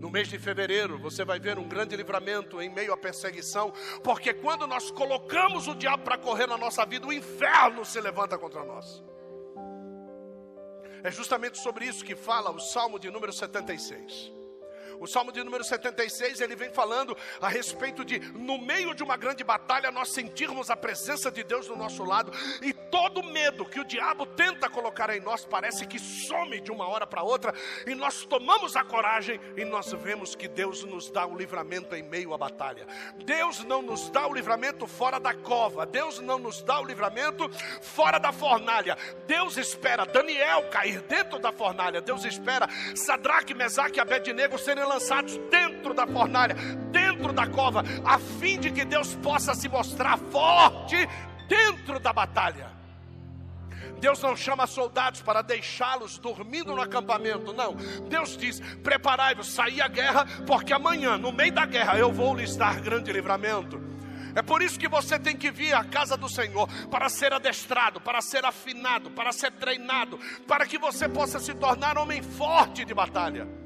No mês de fevereiro, você vai ver um grande livramento em meio à perseguição, porque quando nós colocamos o diabo para correr na nossa vida, o inferno se levanta contra nós. É justamente sobre isso que fala o Salmo de número 76. O Salmo de número 76, ele vem falando a respeito de, no meio de uma grande batalha, nós sentirmos a presença de Deus no nosso lado e todo medo que o diabo tenta colocar em nós parece que some de uma hora para outra e nós tomamos a coragem e nós vemos que Deus nos dá o livramento em meio à batalha. Deus não nos dá o livramento fora da cova, Deus não nos dá o livramento fora da fornalha. Deus espera Daniel cair dentro da fornalha, Deus espera Sadraque, Mesaque e Abednego serem lançados dentro da fornalha, dentro da cova, a fim de que Deus possa se mostrar forte dentro da batalha. Deus não chama soldados para deixá-los dormindo no acampamento, não. Deus diz: preparai-vos, saí a guerra, porque amanhã, no meio da guerra, eu vou lhes dar grande livramento. É por isso que você tem que vir à casa do Senhor para ser adestrado, para ser afinado, para ser treinado, para que você possa se tornar homem forte de batalha.